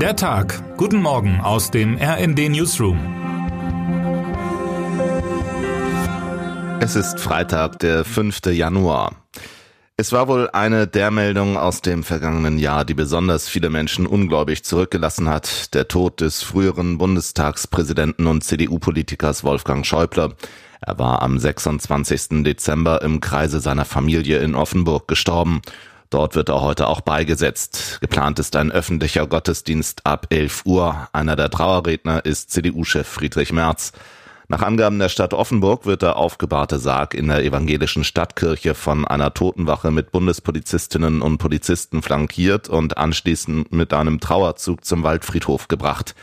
Der Tag. Guten Morgen aus dem RND Newsroom. Es ist Freitag, der 5. Januar. Es war wohl eine der Meldungen aus dem vergangenen Jahr, die besonders viele Menschen ungläubig zurückgelassen hat. Der Tod des früheren Bundestagspräsidenten und CDU-Politikers Wolfgang Schäuble. Er war am 26. Dezember im Kreise seiner Familie in Offenburg gestorben. Dort wird er heute auch beigesetzt. Geplant ist ein öffentlicher Gottesdienst ab 11 Uhr. Einer der Trauerredner ist CDU-Chef Friedrich Merz. Nach Angaben der Stadt Offenburg wird der aufgebahrte Sarg in der evangelischen Stadtkirche von einer Totenwache mit Bundespolizistinnen und Polizisten flankiert und anschließend mit einem Trauerzug zum Waldfriedhof gebracht.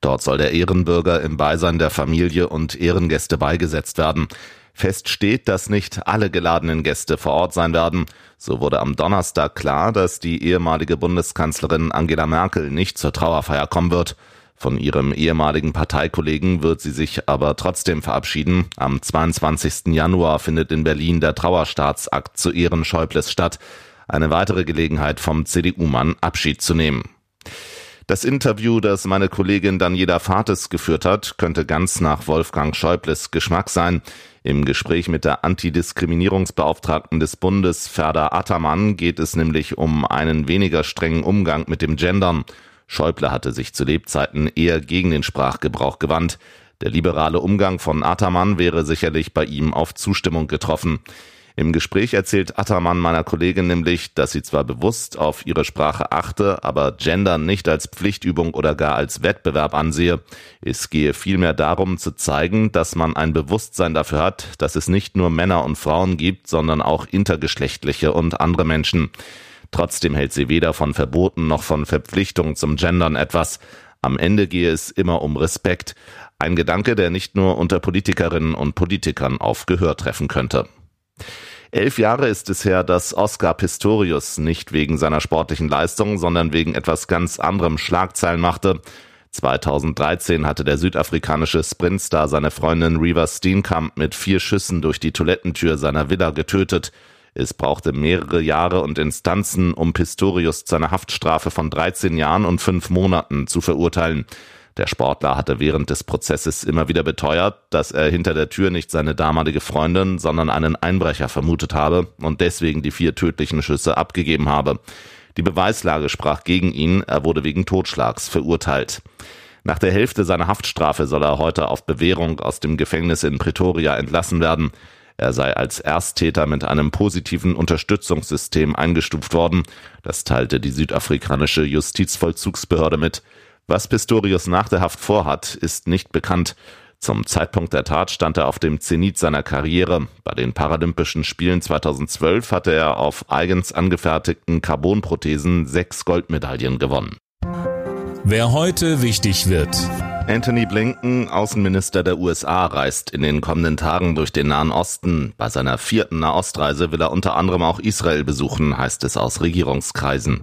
Dort soll der Ehrenbürger im Beisein der Familie und Ehrengäste beigesetzt werden. Fest steht, dass nicht alle geladenen Gäste vor Ort sein werden. So wurde am Donnerstag klar, dass die ehemalige Bundeskanzlerin Angela Merkel nicht zur Trauerfeier kommen wird. Von ihrem ehemaligen Parteikollegen wird sie sich aber trotzdem verabschieden. Am 22. Januar findet in Berlin der Trauerstaatsakt zu Ehren Schäubles statt. Eine weitere Gelegenheit vom CDU-Mann Abschied zu nehmen. Das Interview, das meine Kollegin Daniela Fates geführt hat, könnte ganz nach Wolfgang Schäubles Geschmack sein. Im Gespräch mit der Antidiskriminierungsbeauftragten des Bundes, Ferda Attermann, geht es nämlich um einen weniger strengen Umgang mit dem Gendern. Schäuble hatte sich zu Lebzeiten eher gegen den Sprachgebrauch gewandt. Der liberale Umgang von Ataman wäre sicherlich bei ihm auf Zustimmung getroffen. Im Gespräch erzählt Ataman meiner Kollegin nämlich, dass sie zwar bewusst auf ihre Sprache achte, aber Gender nicht als Pflichtübung oder gar als Wettbewerb ansehe. Es gehe vielmehr darum zu zeigen, dass man ein Bewusstsein dafür hat, dass es nicht nur Männer und Frauen gibt, sondern auch intergeschlechtliche und andere Menschen. Trotzdem hält sie weder von Verboten noch von Verpflichtungen zum Gendern etwas. Am Ende gehe es immer um Respekt. Ein Gedanke, der nicht nur unter Politikerinnen und Politikern auf Gehör treffen könnte. Elf Jahre ist es her, dass Oscar Pistorius nicht wegen seiner sportlichen Leistung, sondern wegen etwas ganz anderem Schlagzeilen machte. 2013 hatte der südafrikanische Sprintstar seine Freundin Reva Steenkamp mit vier Schüssen durch die Toilettentür seiner Villa getötet. Es brauchte mehrere Jahre und Instanzen, um Pistorius zu einer Haftstrafe von 13 Jahren und fünf Monaten zu verurteilen. Der Sportler hatte während des Prozesses immer wieder beteuert, dass er hinter der Tür nicht seine damalige Freundin, sondern einen Einbrecher vermutet habe und deswegen die vier tödlichen Schüsse abgegeben habe. Die Beweislage sprach gegen ihn, er wurde wegen Totschlags verurteilt. Nach der Hälfte seiner Haftstrafe soll er heute auf Bewährung aus dem Gefängnis in Pretoria entlassen werden. Er sei als Ersttäter mit einem positiven Unterstützungssystem eingestuft worden. Das teilte die südafrikanische Justizvollzugsbehörde mit. Was Pistorius nach der Haft vorhat, ist nicht bekannt. Zum Zeitpunkt der Tat stand er auf dem Zenit seiner Karriere. Bei den Paralympischen Spielen 2012 hatte er auf eigens angefertigten Carbonprothesen sechs Goldmedaillen gewonnen. Wer heute wichtig wird. Anthony Blinken, Außenminister der USA, reist in den kommenden Tagen durch den Nahen Osten. Bei seiner vierten Nahostreise will er unter anderem auch Israel besuchen, heißt es aus Regierungskreisen.